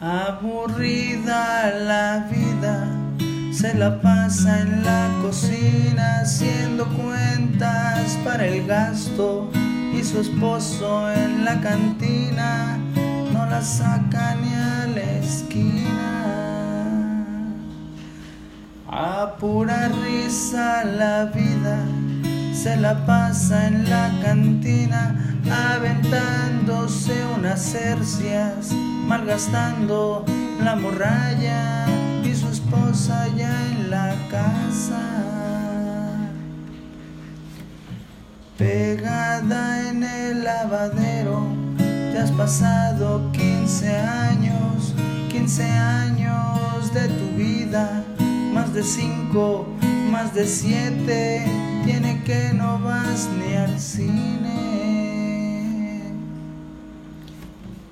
Aburrida la vida, se la pasa en la cocina haciendo cuentas para el gasto y su esposo en la cantina no la saca ni a la esquina. A pura risa la vida se la pasa en la cantina aventándose unas cercias, malgastando la morralla y su esposa ya en la casa. Pegada en el lavadero, te has pasado 15 años, 15 años de tu vida, más de 5, más de 7, tiene que no vas ni al cine.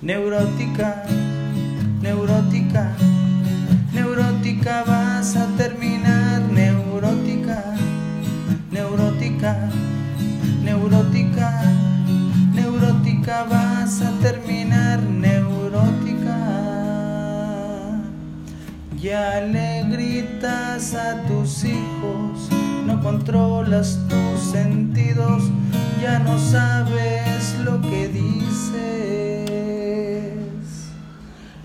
Neurótica, neurótica Ya le gritas a tus hijos, no controlas tus sentidos, ya no sabes lo que dices.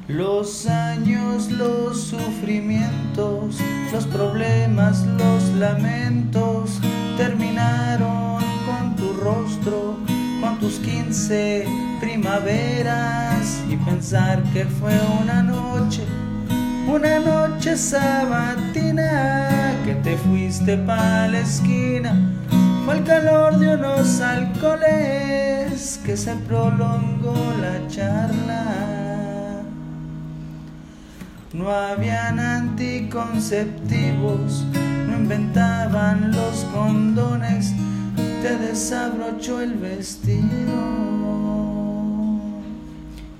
Los años, los sufrimientos, los problemas, los lamentos terminaron con tu rostro, con tus quince primaveras y pensar que fue una noche, una noche sabatina que te fuiste pa' la esquina. Fue el calor de unos alcoholes que se prolongó la charla. No habían anticonceptivos, no inventaban los condones, te desabrochó el vestido.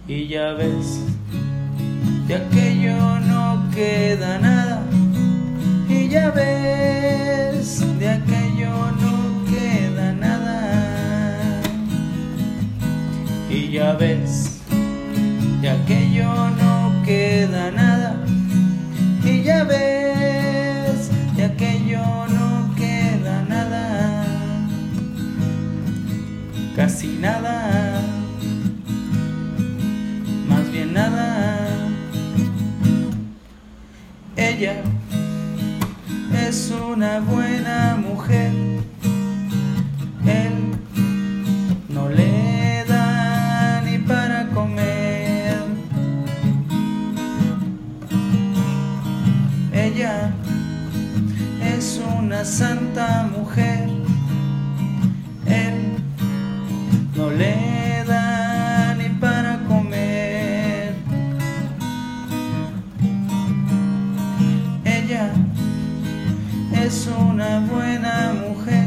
Y ya ves, de aquello no queda nada. Y ya ves, de aquello no queda nada. Y ya ves, de aquello no queda nada. Y ya ves, de aquello no Ella es una buena mujer. Él no le da ni para comer. Ella es una santa mujer. una buena mujer.